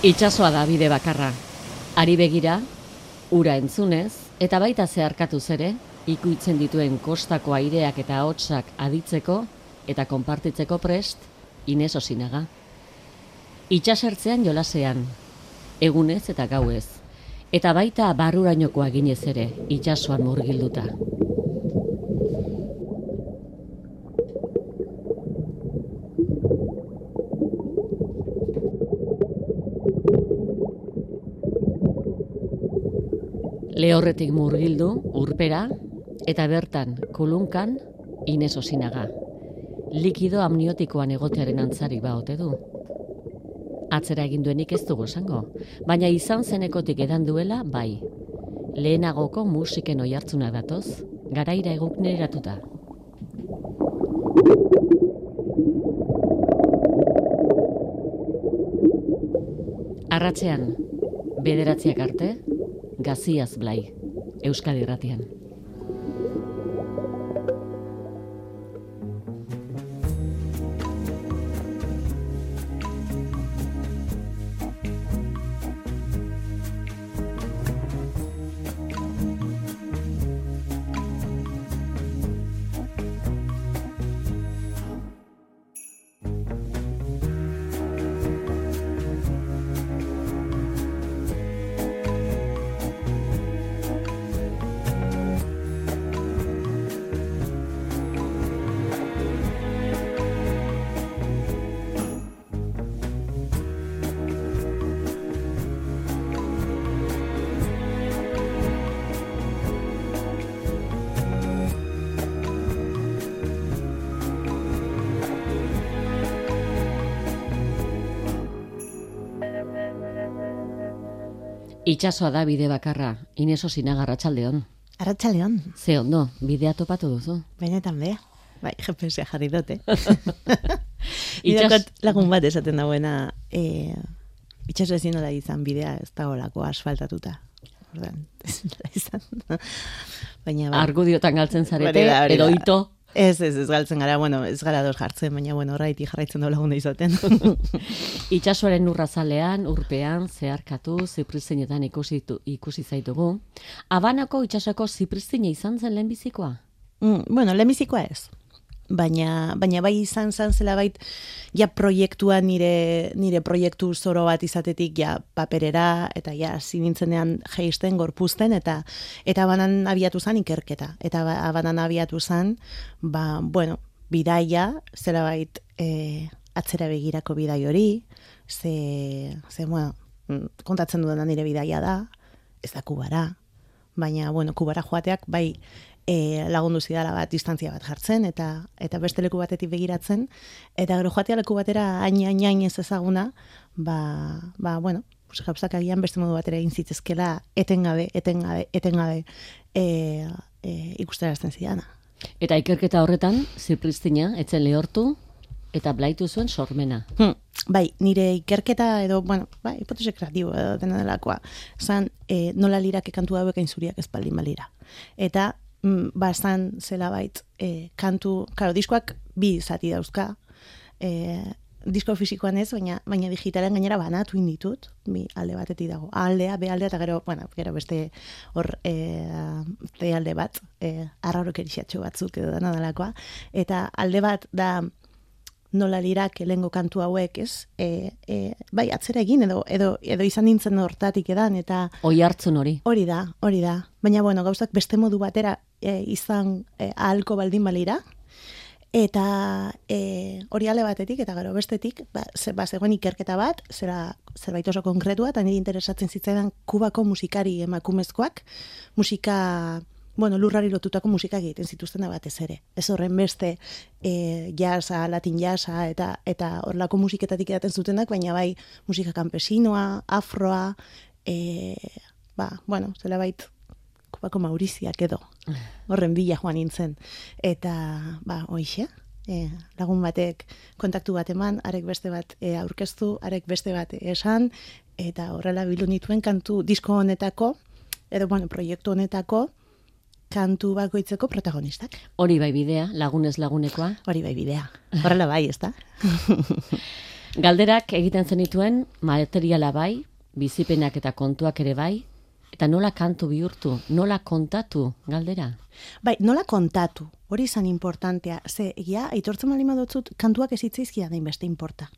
Itxasoa da bide bakarra. Ari begira, ura entzunez, eta baita zeharkatuz ere, ikuitzen dituen kostako aireak eta hotsak aditzeko eta konpartitzeko prest, Ines Osinaga. Itxasertzean jolasean, egunez eta gauez, eta baita barrurainokoa ginez ere, itxasoan murgilduta. Lehorretik murgildu, urpera, eta bertan, kulunkan, Ines Osinaga. Likido amniotikoan egotearen antzari ba ote du. Atzera egin duenik ez dugu esango, baina izan zenekotik edan duela, bai. Lehenagoko musiken oi hartzuna datoz, garaira eguk neratuta. Arratzean, bederatziak arte, gaziaz blai, Euskadi Irratian. Itxasoa da bide bakarra, Ineso Sinaga Arratsaldeon. Arratsaldeon. Ze ondo, bidea topatu duzu. Benetan be. Bai, GPS jarri dute. Itxas... lagun bat esaten dagoena, eh, itxaso ezin nola izan bidea ez dagoelako asfaltatuta. Ordan, ez nola izan. Baina bai. Argudiotan galtzen zarete, da, edo da. ito. Ez, ez, ez galtzen gara, bueno, ez gara dos jartzen, baina, bueno, horraiti jarraitzen dola gune izaten. Itxasoaren urrazalean, urpean, zeharkatu, zipristinetan ikusi, tu- ikusi zaitugu. Abanako itxasoko zipristine izan zen lehenbizikoa? Mm, bueno, lehenbizikoa ez. Baina, baina bai izan zan zela bait, ja proiektua nire, nire proiektu zoro bat izatetik ja paperera, eta ja zinintzenean geisten, gorpuzten, eta eta banan abiatu zan ikerketa. Eta ba, banan abiatu zan, ba, bueno, bidaia, zela bait, e, atzera begirako bidai hori, ze, ze bueno, mm, kontatzen dudana nire bidaia da, ez da kubara, baina, bueno, kubara joateak, bai, e, lagundu zidala bat distantzia bat jartzen, eta eta beste leku batetik begiratzen, eta gero joatea leku batera hain hain hain ez ezaguna, ba, ba bueno, pues, gauzak agian beste modu batera egin zitzezkela etengabe, etengabe, etengabe e, e, ikusterazten zidana. Eta ikerketa horretan, zipristina, etzen lehortu, eta blaitu zuen sormena. Hmm. Bai, nire ikerketa edo, bueno, bai, hipotese kreatibo edo dena delakoa, zan e, nola lirak kantu hauek zuriak ez baldin balira. Eta, mm, ba, zan zela bait, e, kantu, karo, diskoak bi zati dauzka, e, disko fisikoan ez, baina, baina digitalen gainera banatu inditut, bi alde batetik dago. A aldea, be aldea, eta gero, bueno, gero beste hor e, ze alde bat, e, erixatxo batzuk edo dena delakoa. Eta alde bat da, nola lirak elengo kantu hauek, ez? E, e, bai, atzera egin edo, edo, edo izan nintzen hortatik edan, eta Oi hartzun hori. hori da, hori da. Baina, bueno, gauzak beste modu batera e, izan e, ahalko baldin balira, eta e, hori ale batetik, eta gero bestetik, ba, ze, ba, zegoen ikerketa bat, zera zerbait oso konkretua, eta niri interesatzen zitzaidan kubako musikari emakumezkoak, musika bueno, lurrari lotutako musika egiten zituzten da batez ere. Ez horren beste e, jasa, latin jasa, eta eta horlako musiketatik edaten zutenak, baina bai musika campesinoa, afroa, e, ba, bueno, zela bait kubako mauriziak edo, horren bila joan nintzen. Eta, ba, hoixe, e, lagun batek kontaktu bat eman, arek beste bat e, aurkeztu, arek beste bat esan, eta horrela bildu nituen kantu disko honetako, edo, bueno, proiektu honetako, kantu bakoitzeko protagonistak. Hori bai bidea, lagunez lagunekoa. Hori bai bidea. Horrela bai, ez? Galderak egiten zenituen materiala bai, bizipenak eta kontuak ere bai, eta nola kantu bihurtu, nola kontatu galdera? Bai, nola kontatu, hori izan importantea, ze, egia, aitortzen mali madotzut, kantuak ez itzaizkia da beste importa.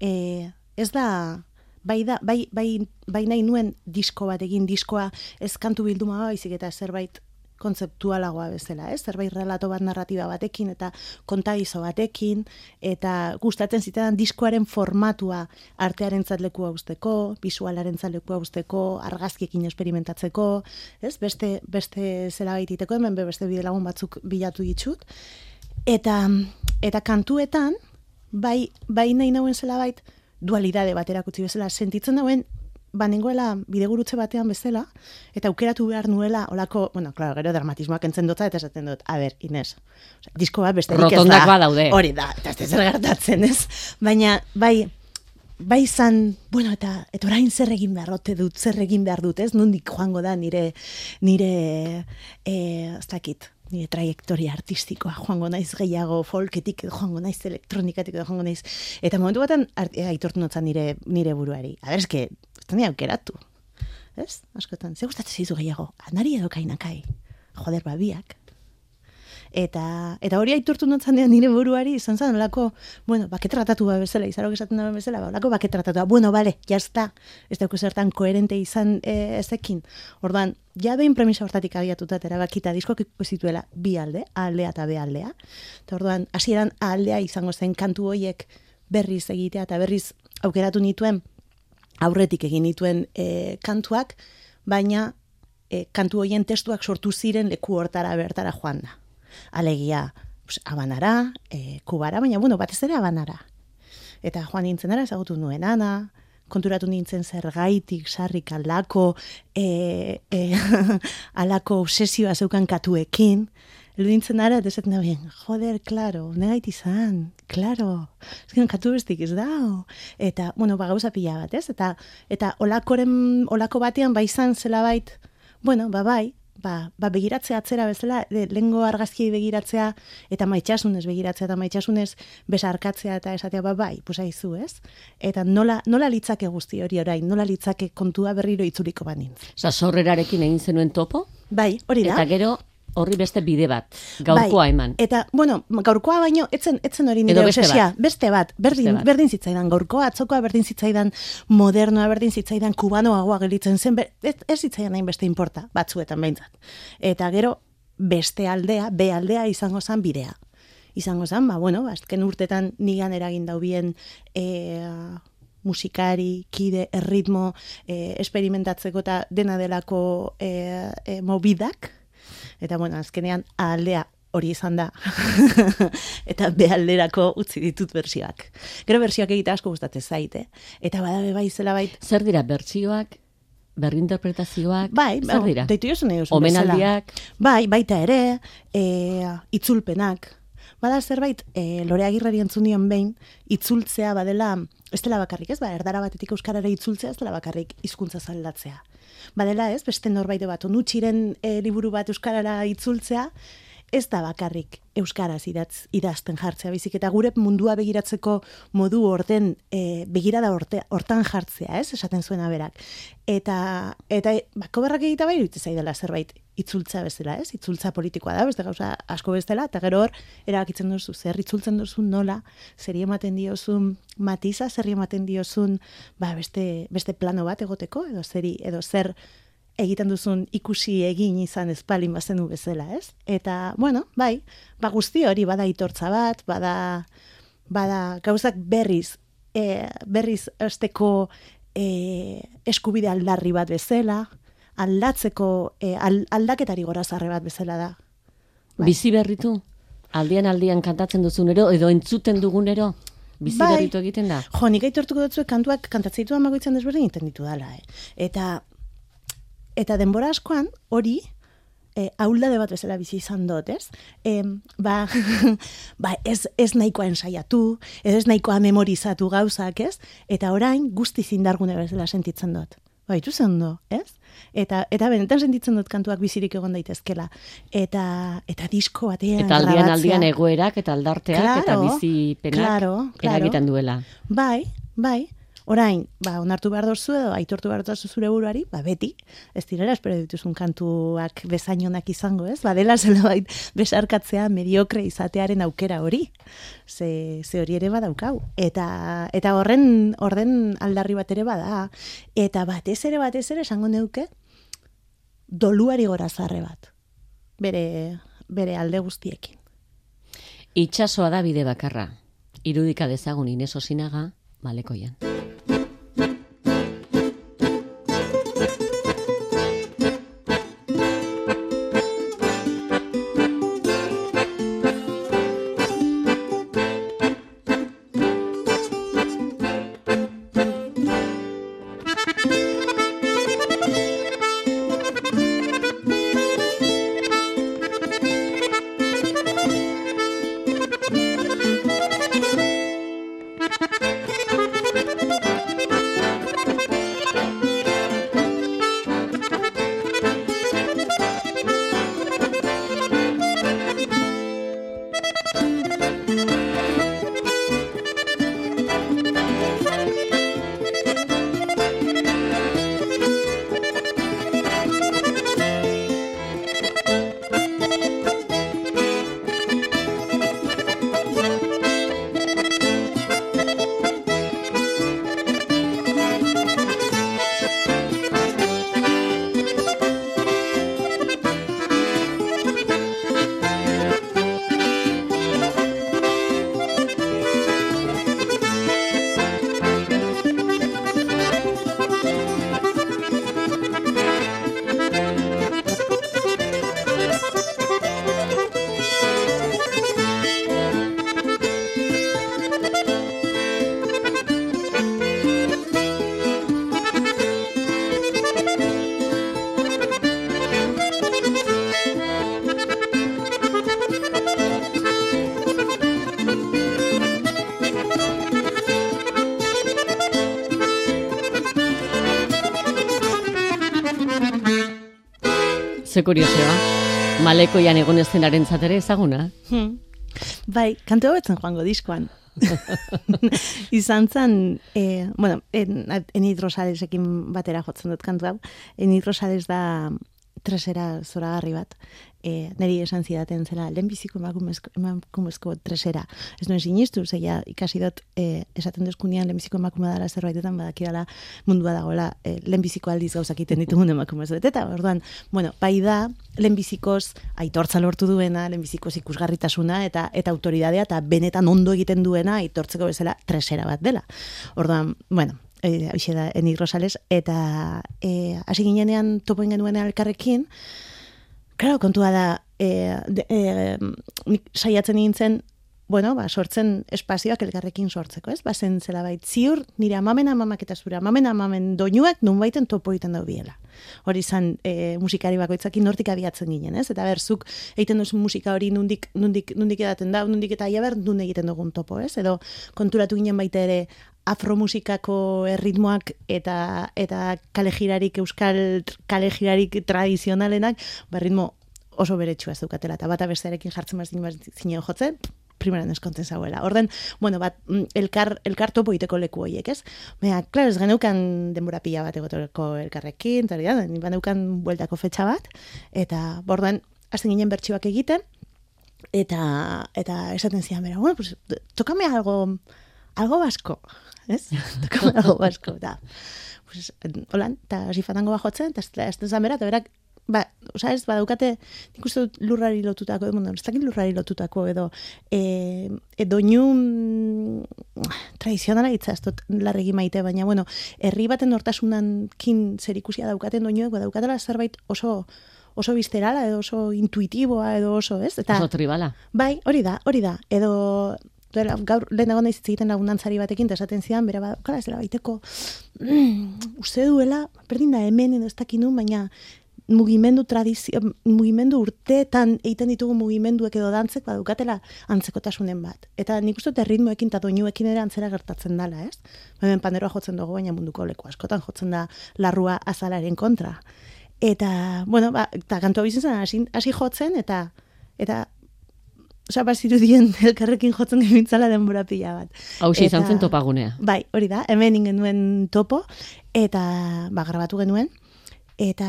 E, ez da, bai, da, bai, bai, bai nahi nuen disko bat egin, diskoa ez kantu bilduma baizik eta zerbait kontzeptualagoa bezala, ez? Zerbait relato bat narratiba batekin eta kontadizo batekin eta gustatzen zitean diskoaren formatua artearen leku usteko, visualaren leku usteko, argazkiekin esperimentatzeko, ez? Beste beste zela baititeko hemen beste bide lagun batzuk bilatu ditut. Eta eta kantuetan bai bai nahi nauen zela bait dualidade baterakutzi bezala sentitzen dauen ba nengoela bidegurutze batean bezala, eta aukeratu behar nuela, olako, bueno, claro, gero dramatismoak entzen dutza, eta esaten dut, a ber, Inez, disko bat beste ez da. daude. Hori da, eta ez zer gertatzen, ez? Baina, bai, bai izan, bueno, eta, eta orain zer egin behar, rote dut, zer egin behar dut, ez? Nondik joango da nire, nire, e, ez dakit, nire trajektoria artistikoa, joango naiz gehiago folketik, joango naiz elektronikatik, joango naiz, eta momentu baten aitortu notzan nire, nire buruari. A ber, eske, ez da aukeratu. Ez? Askotan, ze gustatzen zizu gehiago, anari edo kainakai, joder babiak. Eta, eta hori aitortu notzan nire buruari, izan zen, olako, bueno, baket tratatu ba bezala, izarok esaten da bezala, ba, olako baket tratatu bueno, bale, jazta, ez dauk zertan koherente izan e, ezekin. Orduan, ja behin premisa hortatik abiatuta erabakita diskoak zituela bi alde, aldea eta be aldea. Eta orduan, hasieran aldea izango zen kantu hoiek berriz egitea eta berriz aukeratu nituen aurretik egin dituen e, kantuak, baina e, kantu hoien testuak sortu ziren leku hortara bertara joan da. Alegia, pues, abanara, e, kubara, baina bueno, batez ere abanara. Eta joan nintzen dara, ezagutu nuen ana, konturatu nintzen zer gaitik, sarrik alako, e, e, alako obsesioa zeukan katuekin, Eludintzen ara, desaten da bien, joder, claro, negait izan, claro, ezken katu bestik ez da, eta, bueno, ba, gauza pila bat, ez? Eta, eta olakoren, olako batean, ba, izan zela bait, bueno, ba, bai, ba, ba begiratzea atzera bezala, de, lengo argazkiei begiratzea, eta maitxasunez begiratzea, eta maitxasunez besarkatzea, eta esatea, ba, bai, pusa izu, ez? Eta nola, nola litzake guzti hori orain, nola litzake kontua berriro itzuliko banin. Osa, sorrerarekin egin zenuen topo? Bai, hori da. Eta gero, horri beste bide bat, gaurkoa bai, eman. Eta, bueno, gaurkoa baino, etzen, etzen hori nire beste obsesia, bat. beste bat, berdin, beste bat. berdin zitzaidan, gaurkoa, atzokoa berdin zitzaidan, modernoa berdin zitzaidan, kubanoagoa gelitzen zen, ez, ez zitzaidan nahin beste importa, batzuetan behintzat. Eta gero, beste aldea, be aldea izango zen bidea. Izango zen, ba, bueno, azken urtetan nigan eragin daubien, e, musikari, kide, erritmo, e, esperimentatzeko eta dena delako e, e, mobidak, Eta bueno, azkenean aldea hori izan da. eta behalderako utzi ditut bersioak. Gero bersioak egite asko gustatzen zaite. Eta badabe bai zela bait. Zer dira bertsioak? Berrinterpretazioak? Bai, zer dira? Deitu jozu nahi Omenaldiak? Bai, baita ere, e, itzulpenak. Bada zerbait, e, lore agirrari entzunion behin, itzultzea badela, ez dela bakarrik, ez? Ba, erdara batetik euskarara itzultzea, ez dela bakarrik hizkuntza zaldatzea. Badela ez, beste norbait bat, onutxiren e, liburu bat euskarara itzultzea, ez da bakarrik euskaraz idatz, idazten jartzea, bizik eta gure mundua begiratzeko modu orden e, begirada orte, hortan jartzea, ez, esaten zuena berak. Eta, eta bako berrak egita bai, zaidala zerbait itzultza bezala, ez, itzultza politikoa da, beste gauza asko bezala, eta gero hor, erabakitzen duzu, zer itzultzen duzu nola, zer ematen diozun matiza, zer ematen diozun, ba, beste, beste plano bat egoteko, edo zeri, edo zer, egiten duzun ikusi egin izan espalin bazenu bezala, ez? Eta, bueno, bai, ba guzti hori bada itortza bat, bada, bada gauzak berriz, e, berriz esteko e, eskubide aldarri bat bezala, aldatzeko e, aldaketari gorazarre bat bezala da. Bai. Bizi berritu? Aldian aldian kantatzen duzunero edo entzuten dugunero? Bizi bai. berritu egiten da? Jo, nik aitortuko dutzu kantuak kantatzeitu amagoitzen desberdin egiten ditu dala, eh? Eta eta denbora askoan hori e, auldade bat bezala bizi izan dut, ez? E, ba, ba ez, ez nahikoa ensaiatu, ez nahikoa memorizatu gauzak, ez? Eta orain guzti zindargune bezala sentitzen dut. baitu ondo, ez? Eta, eta benetan sentitzen dut kantuak bizirik egon daitezkela. Eta, eta disko batean Eta aldian aldian egoerak eta aldarteak Claro, eta bizipenak claro, claro. eragiten duela. Bai, bai. Orain, ba, onartu behar dozu edo, aitortu behar dozu zure buruari, ba, beti, ez direla, espero dituzun kantuak bezainonak izango, ez? Ba, dela zela bait, besarkatzea mediokre izatearen aukera hori. Ze, ze hori ere badaukau. Eta, eta horren, horren aldarri bat ere bada. Eta batez ere, batez ere, esango neuke, doluari gora zarre bat. Bere, bere alde guztiekin. Itxasoa da bide bakarra. Irudika dezagun Ines Osinaga, malekoian. Ze kuriosoa. Malekoian egon estenaren ere ezaguna. Hmm. Bai, kantu hau etzen joango diskoan. Izan zen, eh, bueno, en, Rosalesekin batera jotzen dut kantu hau. Enid Rosales da tresera zoragarri bat. E, neri esan zidaten zela, lehenbiziko emakumezko, emakumezko tresera. Ez nuen sinistu, zeia ikasi dut e, esaten duzkunean lehenbiziko emakume dara zerbaitetan badakidala mundua dagoela e, lehenbiziko aldiz gauzak iten ditugun emakumez Eta, orduan, bueno, bai da, lehenbizikoz aitortza lortu duena, lehenbizikoz ikusgarritasuna eta eta autoridadea eta benetan ondo egiten duena aitortzeko bezala tresera bat dela. Orduan, bueno, e, da, Eni Rosales, eta e, hasi ginenean topoen genuen elkarrekin, Claro, kontua da, e, de, e, nik saiatzen nintzen, bueno, ba, sortzen espazioak elkarrekin sortzeko, ez? Bazen zela bait, ziur, nire amamen amamak eta zure amamen amamen doinuak nun baiten topo egiten dau biela. Hori izan e, musikari bakoitzakin nortik abiatzen ginen, ez? Eta berzuk egiten duzu musika hori nundik, nundik, nundik edaten da, nundik eta ia ber, nun egiten dugun topo, ez? Edo konturatu ginen baita ere afromusikako erritmoak eta eta kalejirarik euskal kalejirarik tradizionalenak ba ritmo oso beretsua ez dukatela eta bata bestearekin jartzen bas zinen jotzen primeran eskonten zauela. Orden, bueno, bat, mm, elkar, elkar topo iteko leku horiek, ez? Baina, klaro, ez geneukan denbora pila bat egoteko elkarrekin, eta baneukan bueltako fetxa bat, eta borden, hasten ginen bertsioak egiten, eta, eta esaten zian, bera, bueno, pues, tokame algo, algo basko, ez? Algo basko, eta, pues, holan, eta hasi fatango bajotzen, eta ez da bera, eta berak, ba, oza ez, badaukate, nik uste dut lurrari lotutako, edo, ez dakit lurrari lotutako, edo, e, edo nio tradizionala itza, ez dut larregi maite, baina, bueno, herri baten hortasunan kin zer ikusia daukaten doinuek, badaukatela zerbait oso, oso bizterala, edo oso intuitiboa, edo oso, ez? Eta, oso tribala. Bai, hori da, hori da, edo, gaur lehen dago naiz egiten lagunantzari batekin, esaten zidan, bera, kala, ez dela baiteko, mm, uste duela, berdin da hemen edo ez dakinu, baina mugimendu tradizio, mugimendu urteetan egiten ditugu mugimenduek edo dantzek badukatela antzekotasunen bat. Eta nik uste ritmoekin eta doinuekin ere antzera gertatzen dala, ez? Hemen panderoa jotzen dugu, baina munduko leku askotan jotzen da larrua azalaren kontra. Eta, bueno, ba, eta kantua bizin zen, hasi, hasi jotzen, eta, eta, Osa, baziru dien elkarrekin jotzen gemintzala denbora pila bat. Hau izan zen topagunea. Bai, hori da, hemen ingen duen topo, eta ba, grabatu genuen, eta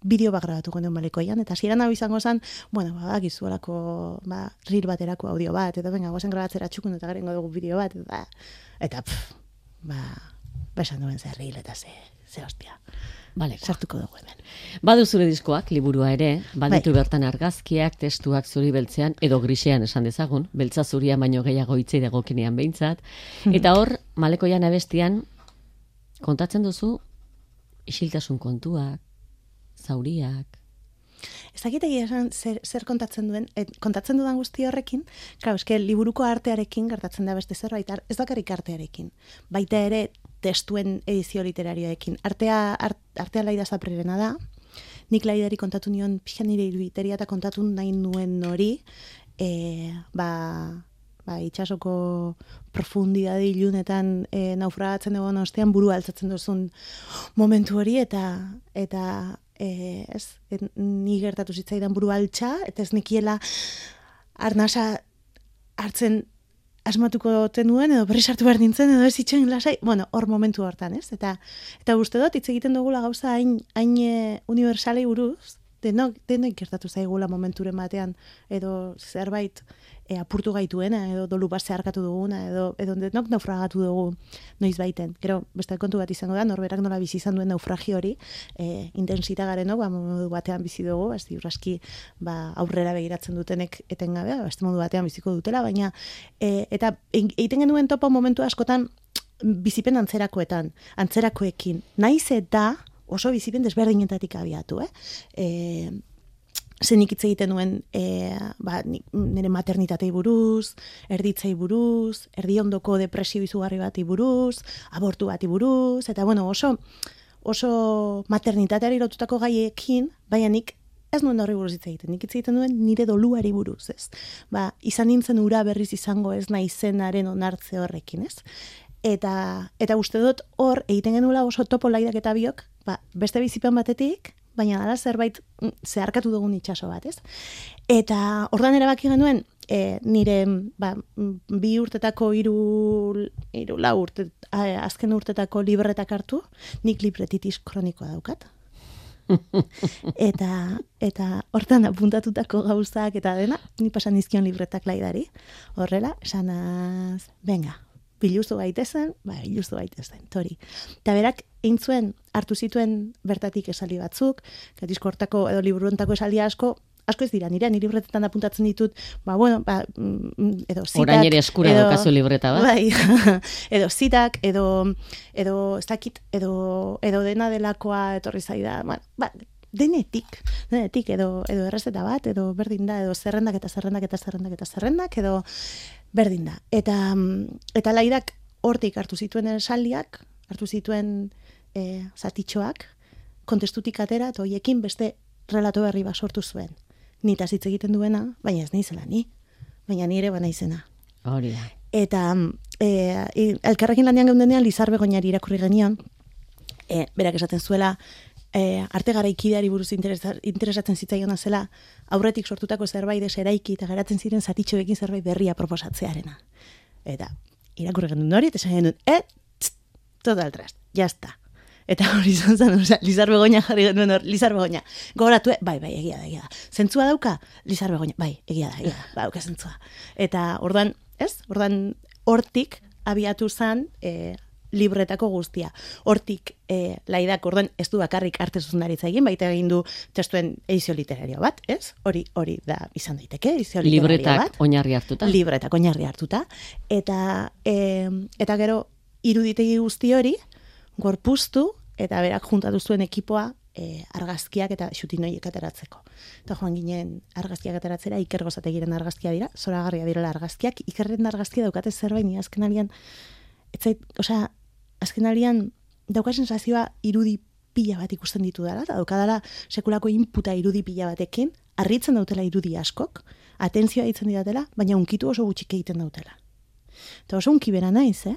bideo bat grabatu genuen balekoian, eta ziren hau izango zen, bueno, ba, gizu alako, ba, rir baterako audio bat, eta benga, guazen grabatzera txukun, eta garengo dugu bideo bat, eta, eta pff, ba, ba, esan duen zer ril, eta ze, ze hostia. Vale, sartuko dugu hemen. Badu zure diskoak, liburua ere, baditu Bai. bertan argazkiak, testuak zuri beltzean, edo grisean esan dezagun, beltza zuria baino gehiago itzei dagokinean behintzat. Eta hor, malekoian abestian, kontatzen duzu, isiltasun kontuak, zauriak, Ez dakit egia esan zer, zer kontatzen duen, et, kontatzen dudan guzti horrekin, claro, eske liburuko artearekin gertatzen da beste zerbait, ez bakarrik artearekin. Baita ere testuen edizio literarioekin. Artea, art, artea laida zaprirena da, nik laidari kontatu nion, pixan nire iruditeria eta kontatu nahi nuen hori, e, ba, ba, itxasoko profundidade ilunetan e, naufragatzen egon ostean buru altzatzen duzun momentu hori eta eta e, ez, et, ni gertatu zitzaidan buru altxa, eta ez nikiela arnasa hartzen asmatuko tenuen, edo berriz hartu behar nintzen, edo ez itxen lasai, bueno, hor momentu hortan, ez? Eta, eta uste dut, hitz egiten dugula gauza hain, hain e, universalei buruz, denok, denok gertatu zaigula momenturen batean, edo zerbait e, apurtu gaituena, edo dolu bat zeharkatu duguna, edo, edo denok naufragatu dugu noiz baiten. Gero, beste kontu bat izango da, norberak nola bizi izan duen naufragio hori, e, intensita garenok, ba, modu batean bizi dugu, ez ziurraski ba, aurrera begiratzen dutenek etengabe, ba, beste modu batean biziko dutela, baina, e, eta egiten genuen topo momentu askotan, bizipen antzerakoetan, antzerakoekin. Naiz eta oso bizipen desberdinetatik abiatu, eh? E, zenik hitz egiten nuen e, ba, ni- nire maternitatei buruz, erditzei buruz, erdiondoko depresio izugarri bati buruz, abortu bati buruz, eta bueno, oso oso maternitateari lotutako gaiekin, baina nik ez nuen horri buruz hitz egiten, nik hitz egiten duen nire doluari buruz, ez? Ba, izan nintzen ura berriz izango ez naizenaren onartze horrekin, ez? Eta, eta uste dut hor, egiten genuela oso topo laidak eta biok, ba, beste bizipen batetik, baina dala zerbait mm, zeharkatu dugun itxaso bat, ez? Eta ordan erabaki genuen, e, nire ba, bi urtetako hiru hiru lau urte, azken urtetako libretak hartu, nik libretitis kronikoa daukat. eta eta hortan apuntatutako gauzak eta dena, ni pasan dizkion libretak laidari. Horrela, esanaz, venga, biluzu gaitezen, ba, biluzu gaitezen, tori. Eta berak, egin zuen, hartu zituen bertatik esali batzuk, gatizko hortako edo liburuntako esali asko, asko ez dira, nire, nire libretetan apuntatzen ditut, ba, bueno, ba, mm, edo zitak, orain ere eskura edo- daukazu libreta bat. Bai, edo zitak, edo, edo, ez dakit, edo, edo dena delakoa etorri zaida, bueno, ba, denetik, denetik, edo, edo errezeta bat, edo berdin da, edo zerrendak eta zerrendak eta zerrendak eta zerrendak, edo berdin da. Eta, mm, eta laidak hortik hartu zituen esaldiak, hartu zituen e, zatitxoak, kontestutik atera, eta hoiekin beste relato berri bat sortu zuen. Nita hitz egiten duena, baina ez naizela ni, baina nire bana izena. Hori da. Eta e, elkarrekin lanean geundenean Lizar Begoñari irakurri genion, e, berak esaten zuela, e, arte garaikideari buruz interesa, interesatzen zitzaiona zela, aurretik sortutako zerbait deseraiki eta geratzen ziren zatitxoekin zerbait berria proposatzearena. Eta irakurri genuen hori, eta esan eh, tst, todo al trast, está. Eta hori izan zen, osea, Lizar Begoña jarri genuen hor, Lizar Begoña. Gogoratu, eh? bai, bai, egia da, egia da. Zentzua dauka? Lizar Begoña, bai, egia da, egia da, bai, dauka zentzua. Eta ordan, ez? Ordan hortik abiatu zen e, libretako guztia. Hortik e, laidak ordan ez du bakarrik arte zuzendaritza egin, baita egin du testuen edizio literario bat, ez? Hori hori da izan daiteke, edizio literario Libretak bat oinarri hartuta. libretak oinarri hartuta eta e, eta gero iruditegi guzti hori gorpuztu eta berak juntatu zuen ekipoa e, argazkiak eta xutinoiek ateratzeko. Eta joan ginen argazkiak ateratzera, Iker Gozategiren argazkia dira, zoragarria direla argazkiak, Ikerren argazkia daukate zerbait ni azken alian, etzait, osea, azken alian dauka sensazioa irudi pila bat ikusten ditu dela, eta daukadala sekulako inputa irudi pila batekin, harritzen dautela irudi askok, atentzioa ditzen didatela, baina unkitu oso gutxik egiten dautela. Eta oso unki bera naiz, eh?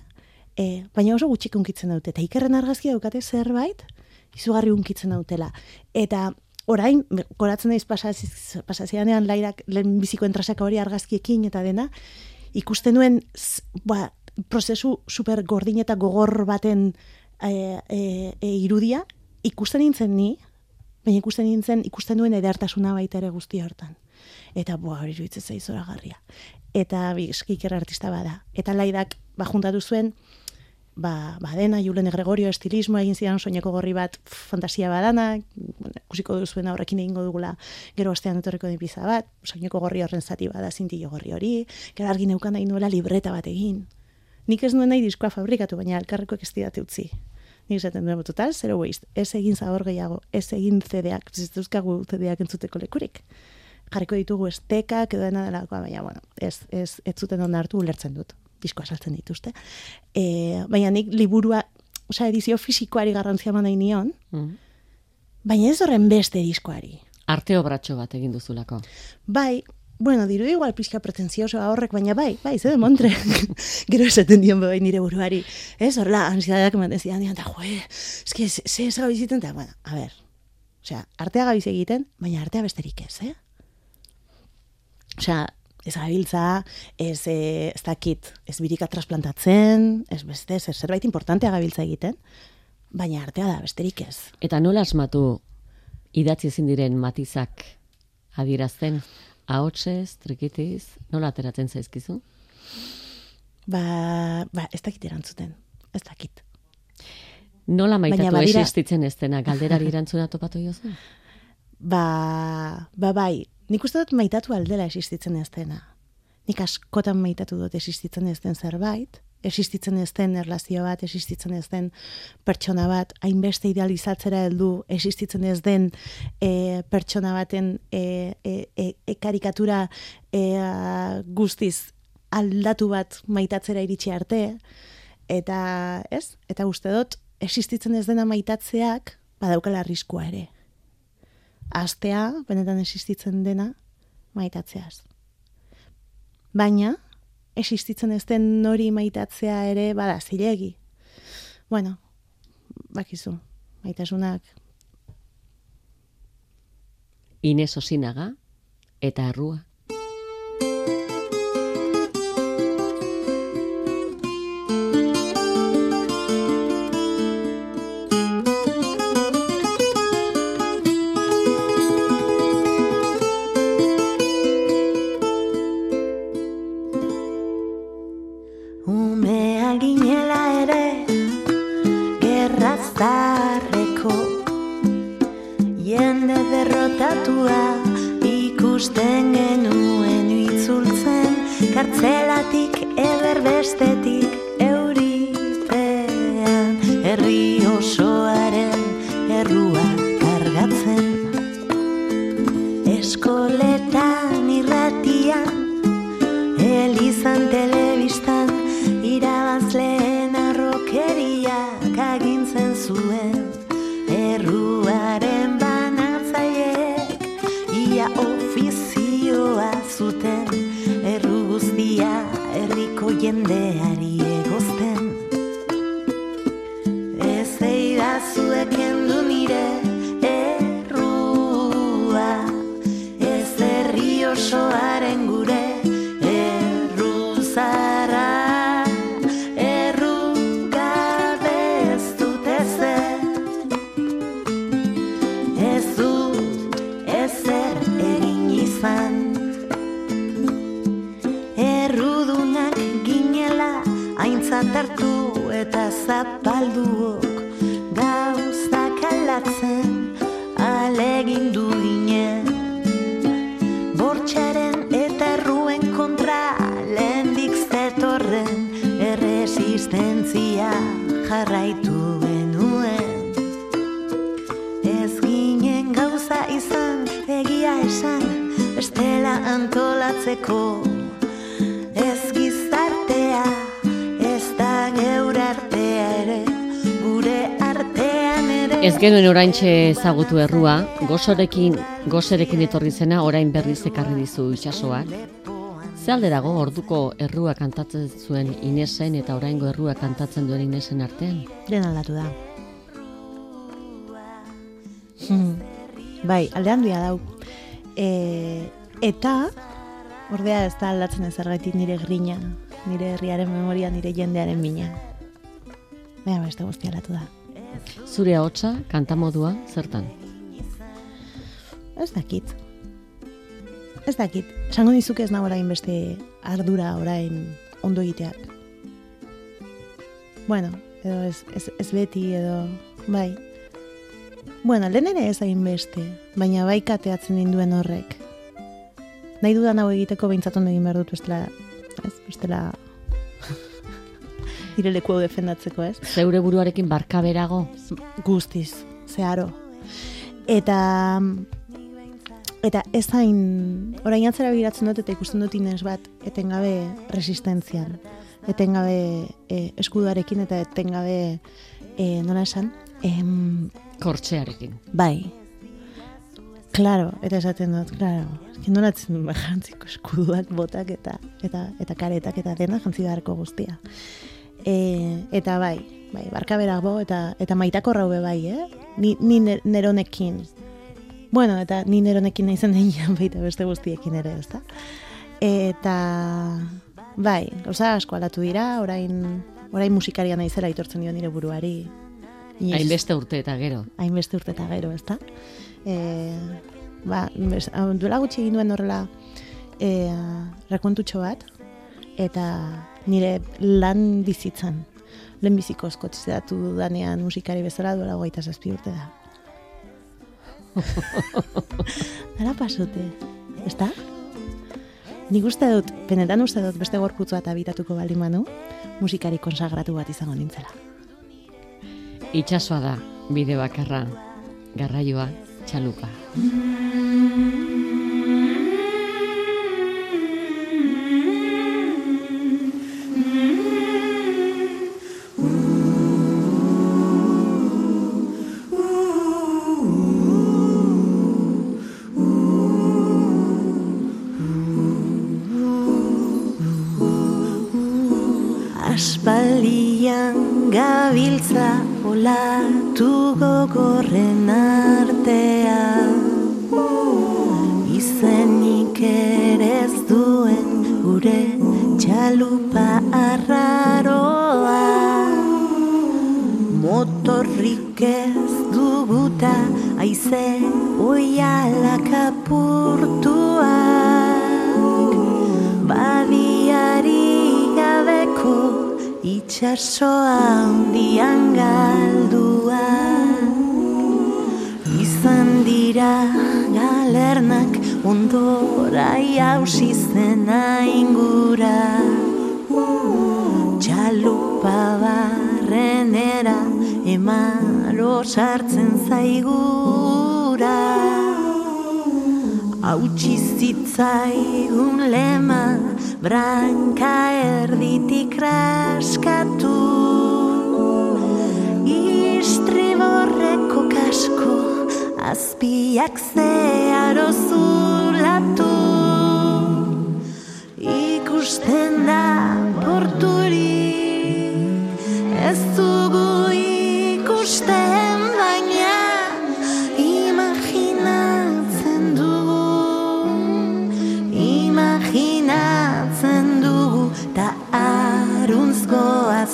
E, baina oso gutxik unkitzen daute. Eta ikerren argazkia daukate zerbait, izugarri unkitzen dautela. Eta orain, koratzen daiz pasazianean lairak lehen biziko entrasaka hori argazkiekin eta dena, ikusten nuen ba, prozesu super gordin eta gogor baten e, e, e, irudia, ikusten nintzen ni, baina ikusten nintzen, ikusten duen edertasuna baita ere guzti hortan. Eta, boa, hori iruditzen zaizora garria. Eta, bi, artista bada. Eta laidak, ba, juntatu zuen, ba, ba dena, Julen Gregorio estilismoa egin zidan soineko gorri bat fantasia badana, bueno, kusiko duzuen horrekin egingo dugula gero ostean etorriko den pizza bat, soineko gorri horren zati bada zintillo gorri hori, gero argi neukan nahi nuela libreta bat egin. Nik ez nuen nahi diskoa fabrikatu, baina alkarrekoek ez didate utzi. Nik esaten duen total, zero waste, ez egin zabor gehiago, ez egin zedeak, ez duzkagu zedeak entzuteko lekurik. Jarriko ditugu estekak edo dena delakoa, baina, bueno, ez, ez, ez zuten onartu ulertzen dut diskoa saltzen dituzte. E, baina nik liburua, oza, edizio fizikoari garrantzia nahi nion, mm. baina ez horren beste diskoari. Arte obratxo bat egin duzulako. Bai, bueno, diru igual pixka pretenzioso horrek, baina bai, bai, ze montre. Gero esaten dion bai nire buruari. Ez horrela, ansiadak ematen zidan, dian, eta joe, eski, ze ez gabiziten, eta, bueno, a ber, osea, artea gabiz egiten, baina artea besterik ez, eh? Osea, ez gabiltza, ez, e, ez dakit, ez birika trasplantatzen, ez beste, ez zerbait importantea gabiltza egiten, baina artea da, besterik ez. Eta nola asmatu idatzi ezin diren matizak adirazten, ahotsez, trikitiz, nola ateratzen zaizkizu? Ba, ba, ez dakit erantzuten, ez dakit. Nola maitatu badira... existitzen ez dena, galderari erantzuna topatu jozu? Ba, ba, bai, Nik uste dut maitatu aldela existitzen ez dena. Nik askotan maitatu dut existitzen ez den zerbait, existitzen ez den erlazio bat, existitzen ez den pertsona bat, hainbeste idealizatzera heldu, existitzen ez den e, pertsona baten e, e, e, e karikatura e, guztiz aldatu bat maitatzera iritsi arte, eta ez, eta uste dut, existitzen ez dena maitatzeak badaukala arriskua ere astea, benetan existitzen dena, maitatzeaz. Baina, existitzen ez den nori maitatzea ere, bada, zilegi. Bueno, bakizu, maitasunak. Inez Osinaga eta Arrua. Genuen oraintxe ezagutu errua, gozorekin, gozerekin etorri zena orain berriz ekarri dizu itxasoak. Ze alde dago orduko errua kantatzen zuen Inesen eta oraingo errua kantatzen duen Inesen artean? Den aldatu da. Hmm. bai, alde handia dau. E, eta, ordea ez da aldatzen ez nire grina, nire herriaren memoria, nire jendearen mina. Baina, beste guztia aldatu da. Zure hotza, kantamodua, zertan? Ez dakit. Ez dakit. Esango dizuk ez nago orain beste ardura orain ondo egiteak. Bueno, edo ez, ez, ez beti edo, bai. Bueno, lehen ere ez hain beste, baina bai kateatzen dinduen horrek. Nahi dudan hau egiteko behintzatun egin behar dut bestela, ez, bestela nire leku defendatzeko, ez? Zeure buruarekin barkaberago? Guztiz, zeharo. Eta eta ez hain orain atzera biratzen dut eta ikusten dut inez bat etengabe resistentzian. Etengabe e, eskuduarekin eta etengabe e, nola esan? Em, Kortxearekin. Bai. Claro, eta esaten dut, claro. Ez nola jantziko eskuduak botak eta eta eta karetak eta dena jantzi beharko guztia. E, eta bai, bai, barka berago eta eta maitako raube bai, eh? Ni, ni neronekin. Bueno, eta ni neronekin naizen denean baita beste guztiekin ere, ezta? Eta bai, osa asko alatu dira, orain orain musikaria naizela aitortzen dio nire buruari. Hainbeste urte eta gero. Hainbeste urte eta gero, ezta? Eh, ba, duela gutxi egin duen horrela eh, rakontutxo bat, eta nire lan bizitzan. Lehen biziko eskotzidatu danean musikari bezala duela goita zazpi urte da. Dara pasote, ez da? Nik uste dut, benetan uste dut beste gorkutzua eta bitatuko baldin manu, musikari konsagratu bat izango nintzela. Itxasoa da, bide bakarra, garraioa, txalupa. Olatu gogorren artea. Izenik ere ez duen gure txalupa arraroa. Motorrik ez duguta aize oiala kapurtua itxasoa handian galdua. Izan dira galernak ondora jausi zena ingura. Txalupa barrenera emaro sartzen zaigura Hautsi zitzaigun lema branka erditik raskatu. Istriborreko kasko azpiak zeharo zulatu. Ikusten da porturi ez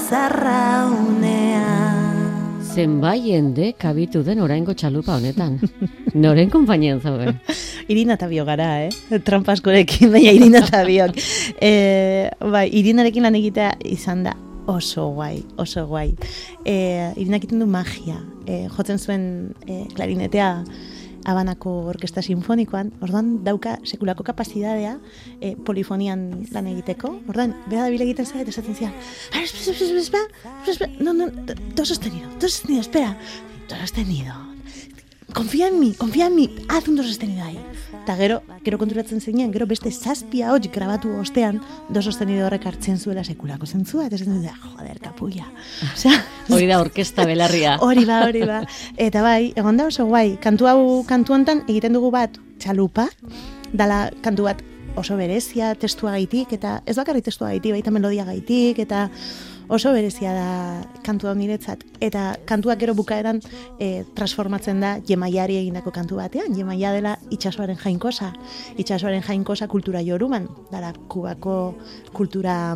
azarraunea Zenbai jende kabitu den oraingo txalupa honetan. Noren konpainian zaude? Irina eta bio gara, eh? Trampaskorekin, baina Irina eta biok. E, bai, Irinarekin lan egitea izan da oso guai, oso guai. E, Irinak iten du magia. E, jotzen zuen e, klarinetea abanako Orkesta Sinfonikoan, orduan dauka sekulako kapazidadea e, eh, polifonian lan egiteko, orduan, bera da egiten zait, esaten zian, no, no, do sostenido, do sostenido, espera, do sostenido, confía en mí, confía en mí, haz un do sostenido ahí. Eta gero, gero konturatzen zenean, gero beste zazpia hotz grabatu ostean, dos sostenido horrek hartzen zuela sekulako zentzua, eta zen dut, joder, kapuia. Osea, Hori da orkesta belarria. Hori ba, hori ba. Eta bai, egon da oso guai, kantu hau kantu hontan egiten dugu bat txalupa, dala kantu bat oso berezia testua gaitik, eta ez bakarri testua gaitik, baita melodia gaitik, eta oso berezia da kantu hau niretzat. Eta kantuak gero bukaeran e, transformatzen da jemaiari egindako kantu batean. Jemaia dela itxasoaren jainkosa. Itxasoaren jainkosa kultura joruman. Dara, kubako kultura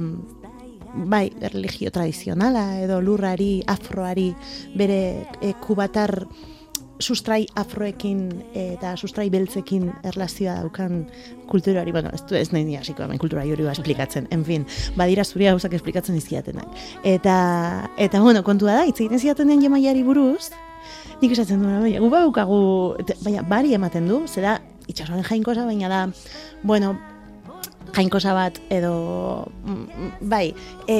bai, religio tradizionala edo lurrari, afroari, bere e, kubatar sustrai afroekin eta sustrai beltzekin erlazioa daukan kulturari, bueno, ez, ez nahi ni hasiko hemen kultura hori esplikatzen, en fin, badira zuri gauzak esplikatzen izkiatenak. Eta, eta bueno, kontua da, hitz egiten zidaten den jemaiari buruz, nik esatzen duena, baina, gu badaukagu, te- baina, bari ematen du, zera, itxasoren jainkosa, baina da, bueno, jainkosa bat edo mm, bai e,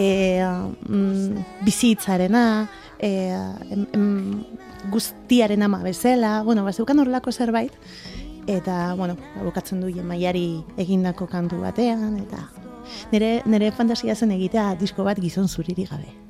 mm, bizitzarena e, em, guztiaren ama bezala bueno, bazeukan horrelako zerbait eta, bueno, bukatzen du maiari egindako kantu batean eta nire, nire fantasia zen egitea disko bat gizon zuriri gabe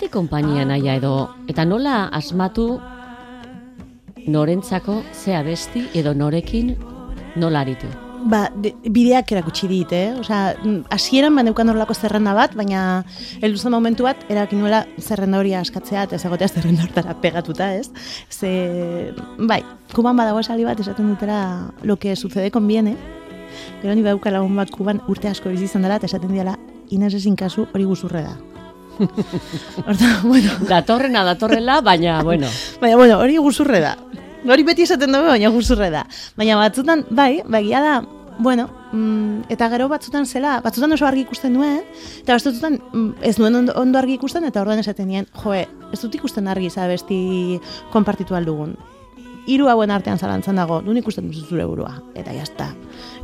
Zergatik konpainia naia edo, eta nola asmatu norentzako ze abesti edo norekin nola aritu. Ba, de- bideak erakutsi dit, eh? Osea, mm, hasieran baneukan horrelako zerrenda bat, baina heldu momentu bat erabaki nuela zerrenda hori askatzea eta ez egotea zerrenda hortara pegatuta, ez? Ze, bai, kuban badago esaldi bat esaten dutera lo que sucede conviene. Gero ni badauka lagun bat kuban urte asko bizi izan dela eta esaten diala Inez ezin kasu hori guzurre da. Horta, bueno, Datorrena datorrela, baina, bueno, Baina, bueno, hori guzurre da. Hori beti esaten dugu, baina guzurre da. Baina batzutan, bai, bagia da, bueno, mm, eta gero batzutan zela, batzutan oso argi ikusten nuen, eta batzutan mm, ez nuen ondo, ondo argi ikusten, eta orduan esaten nien, joe, ez dut ikusten argi za besti konpartitu aldugun. Hiru hauen artean zalantzan dago, nun ikusten duzu zure burua, eta jazta.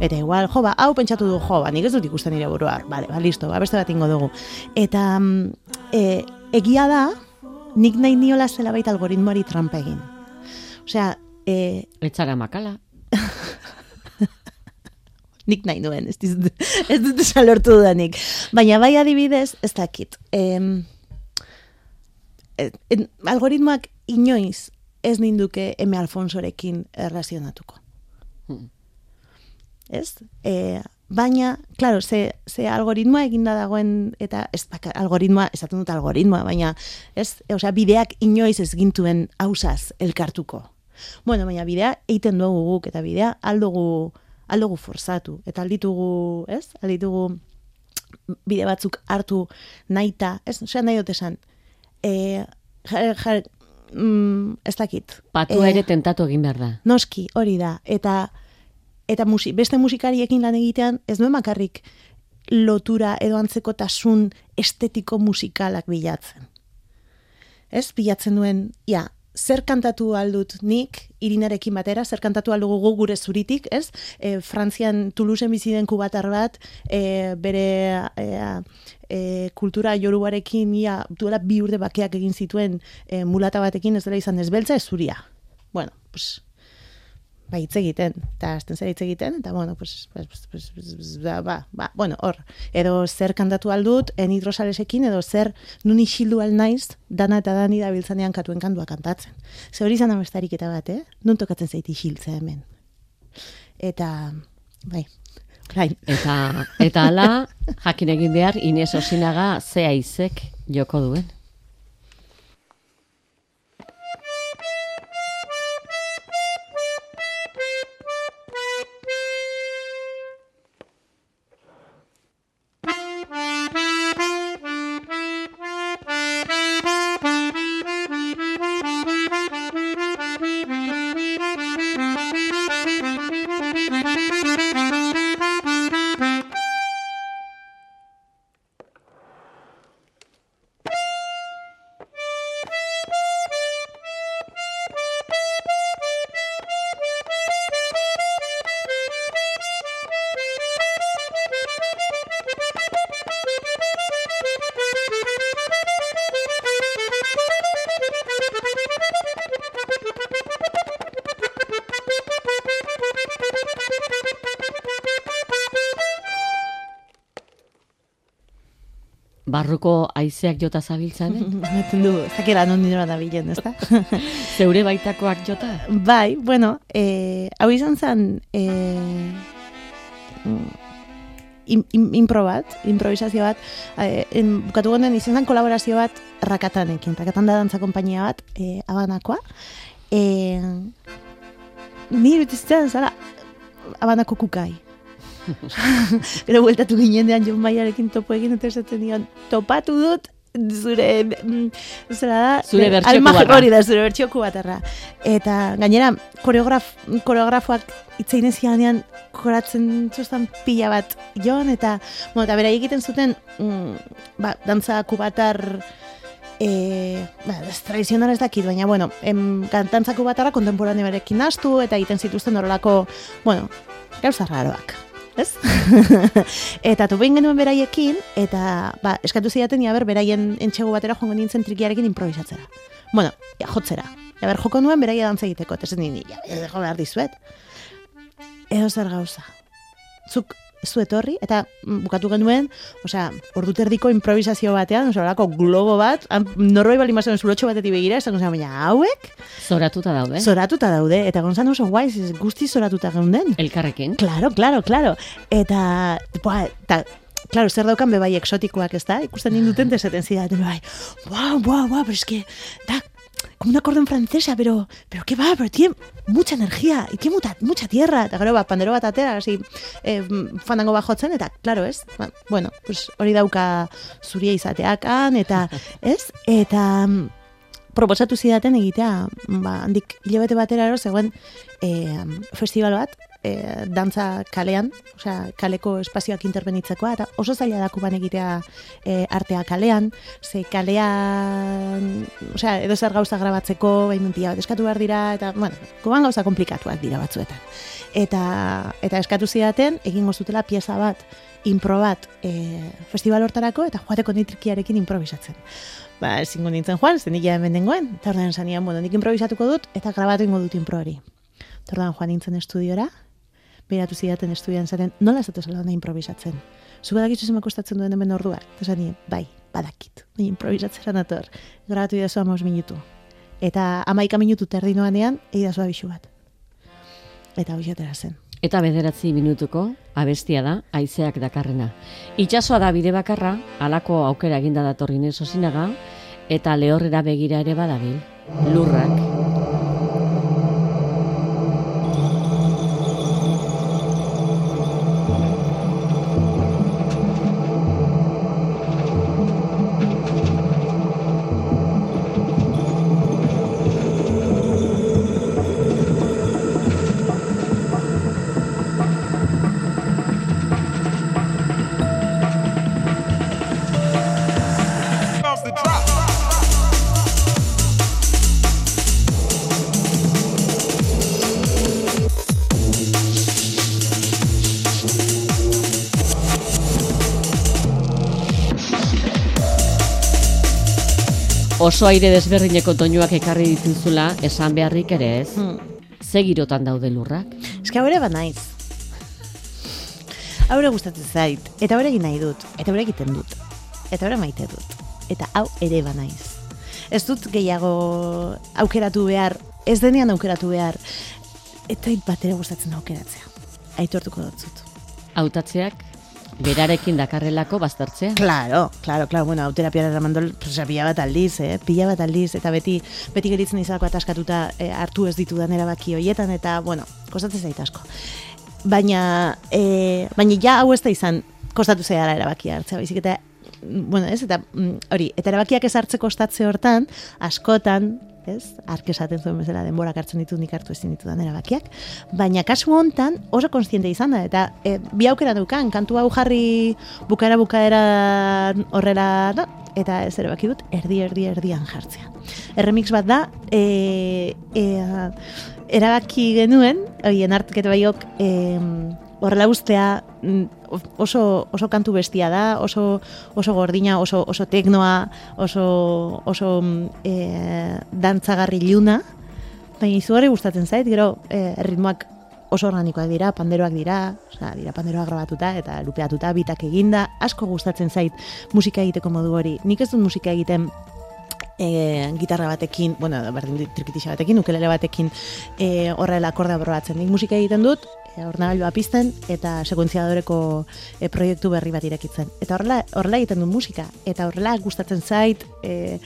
Eta igual, jo, ba, hau pentsatu du, jo, ba, nik ez dut ikusten nire burua, bale, ba, listo, ba, beste bat ingo dugu. Eta mm, e, egia da, nik nahi niola zela baita algoritmoari trampa egin. Osea, e, etzara makala. nik nahi nuen, ez dizut, ez dut esan lortu dudanik. Baina bai adibidez, ez dakit. Em, e, en, algoritmoak inoiz ez ninduke M. Alfonsorekin erlazionatuko. Hmm. Ez? E, baina, claro, ze, ze algoritmoa eginda dagoen, eta ez bakar, algoritmoa, esaten dut algoritmoa, baina, ez, e, osea, bideak inoiz ez gintuen hausaz elkartuko. Bueno, baina bidea egiten dugu guk, eta bidea aldugu, aldugu forzatu, eta alditugu, ez, alditugu bide batzuk hartu naita, ez, osea, nahi dut esan, e, jar, jar, mm, ez dakit. Patua Eh, ere tentatu egin behar da. Noski, hori da. Eta eta musi, beste musikariekin lan egitean ez duen bakarrik lotura edo antzekotasun estetiko musikalak bilatzen. Ez, bilatzen duen, ja, zer kantatu aldut nik, irinarekin batera, zer kantatu aldugu gu gure zuritik, ez? E, Frantzian Toulouseen bizi den kubatar bat, e, bere e, e, kultura joruarekin ia, duela bi urte bakeak egin zituen e, mulata batekin ez dela izan ez beltza, ez zuria. Bueno, pues, ba, hitz egiten, eta azten zera hitz egiten, eta bueno, pues, pues, pues, pues, pues, ba, ba, ba, bueno, hor, edo zer kantatu aldut, enitrosalesekin, edo zer nun isildu al naiz, dana eta dani da biltzanean katuen kandua kantatzen. Ze hori izan amestarik eta bat, eh? Nun tokatzen zait isiltzea hemen. Eta, bai, orain, Eta, eta ala, jakin egin behar, Inez Osinaga ze aizek joko duen. Barruko haizeak jota zabiltzan, eh? Ematen du, ez dakela non nire da bilen, ez da? zeure baitakoak jota? bai, bueno, e, hau izan zen e, in, in, impro bat, improvisazio bat, e, en, bukatu gonden izan zen kolaborazio bat rakatanekin, rakatan da dantza konpainia bat, e, abanakoa. E, ni betizitzen zara, abanako kukai. Gero bueltatu ginen dean Jon Maiarekin topo egin eta esaten dion, topatu dut zure mm, zera da Zure eh, hori da zure bertsioku batarra eta gainera koreograf, koreografoak itzein ezianean koratzen zuztan pila bat jon eta bueno, eta beraiek egiten zuten mm, ba, dantza kubatar e, ba, tradizional ez dakit, baina, bueno, em, dantzako batarra kontemporanearekin nastu eta egiten zituzten horrelako, bueno, gauza raroak. Ez? eta topein genuen beraiekin, eta ba, eskatu zidaten, ja ber, beraien entxego batera joango nintzen trikiarekin improvisatzera. Bueno, ja, jotzera. Ja, ber, joko nuen beraia dantza egiteko, eta esan nini, ja, jo behar dizuet. Edo zer gauza. Zuk zu etorri, eta mm, bukatu genuen, osea, ordu terdiko improvisazio batean, osea, horako globo bat, norbait bali mazen zulotxo batetik begira, esan zen, baina hauek, Zoratuta daude? zoratuta daude, eta gonzan oso guai, ez guzti zoratuta geunden. Elkarrekin? Claro, claro, claro. Eta, boa, eta, claro, zer daukan bebai exotikoak, ez da? Ikusten ninduten, esaten zidaten, bebai, buah, buah, buah, pero es que, da, como un acordeón francesa, pero, pero qué va, pero tiene mucha energía, y tiene mucha, mucha tierra, eta gero, ba, pandero bat atera, hasi, eh, fandango bat jotzen, eta, claro, ez? Ba, bueno, pues hori dauka zuria izateakan, eta, ez? Eta, mm, proposatu zidaten egitea, ba, handik hilabete batera ero zegoen e, festival bat, e, dantza kalean, osea, kaleko espazioak interbenitzekoa, eta oso zaila da kuban egitea e, artea kalean, ze kalean, osea, edo zer gauza grabatzeko, bain pila bat eskatu behar dira, eta, bueno, kuban gauza komplikatuak dira batzuetan. Eta, eta eskatu zidaten, egingo zutela pieza bat, impro bat e, festival hortarako, eta joateko nitrikiarekin improvisatzen ba, ezingo nintzen joan, zen nila hemen dengoen, eta ordean zanian, bueno, nik improvisatuko dut, eta grabatu ingo dut impro hori. Eta ordean joan nintzen estudiora, behiratu zidaten estudian zaten, nola ez zela da improvisatzen. Zu badakizu zema kostatzen duen hemen ordua. Eta bai, badakit, baina improvisatzera nator. Grabatu idazu amos minutu. Eta amaika minutu terdi noanean, egidazu abixu bat. Eta jatera zen. Eta bederatzi minutuko abestia da, haizeak dakarrena. Itxasoa da bide bakarra, halako aukera eginda datorri Osinaga, eta lehorrera begira ere badabil. Lurrak. Oso aire desberdineko doinuak ekarri dituzula esan beharrik ere ez. Hmm. Ze girotan daude lurrak? Eska haure ba naiz. Haure gustatzen zait, eta haure egin nahi dut, eta haure egiten dut, eta haure maite dut, eta hau ere ba naiz. Ez dut gehiago aukeratu behar, ez denean aukeratu behar, eta hit bat ere gustatzen aukeratzea. Aitortuko dut zut. Hautatzeak berarekin dakarrelako baztertzea. Claro, claro, claro, bueno, hau terapiara eramandol, pues, pila bat aldiz, eh? pila bat aldiz, eta beti, beti geritzen izalako ataskatuta eh, hartu ez ditudan erabaki hoietan, eta, bueno, kostatzen zait asko. Baina, eh, baina ja hau ez da izan, kostatu zaiala erabakia hartzea, baizik eta, mm, bueno, ez, eta mm, hori, eta erabakiak ez hartze kostatze hortan, askotan, ez, ark esaten zuen bezala denborak hartzen ditu nik hartu ezin ditudan erabakiak, baina kasu hontan oso konstiente izan da, eta e, bi aukera dukan, kantu hau jarri bukaera bukaera horrela da, eta ez erabaki dut, erdi, erdi, erdian jartzea. Erremix bat da, e, e, erabaki genuen, oien hartket baiok, e, horrela ustea mm, oso, oso kantu bestia da, oso, oso gordina, oso, oso teknoa, oso, oso e, dantzagarri iluna, baina izugarri gustatzen zait, gero e, ritmoak oso organikoak dira, panderoak dira, osea, dira panderoak grabatuta eta lupeatuta, bitak eginda, asko gustatzen zait musika egiteko modu hori. Nik ez dut musika egiten e, gitarra batekin, bueno, berdin trikitixa batekin, ukelele batekin e, horrela akordea probatzen. Nik musika egiten dut, e, ordenagailua pizten eta sekuentziadoreko e, proiektu berri bat irekitzen. Eta horrela, horrela egiten dut musika. Eta horrela gustatzen zait, e,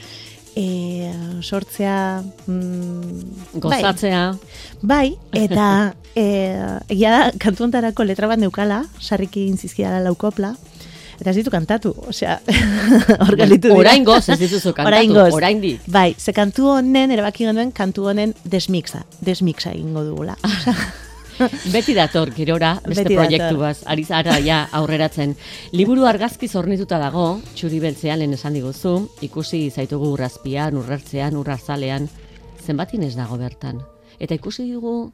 e, sortzea... Mm, bai, Gozatzea, Bai, eta e, egia da, kantu hontarako letra bat neukala, sarriki egin zizkidala laukopla, eta ez ditu kantatu, osea, hor gelditu dira. orain goz ez dituzu kantatu, Oraingoz. oraindik. Bai, ze kantu honen, erabaki genuen kantu honen desmixa, desmixa egingo dugula. Beti dator girora, beste Beti proiektu dator. baz, ari zara ja aurreratzen. Liburu argazki zornituta dago, txuri beltzean lehen esan diguzu, ikusi zaitugu urrazpian, urrartzean, urrazalean, zenbatin ez dago bertan. Eta ikusi dugu,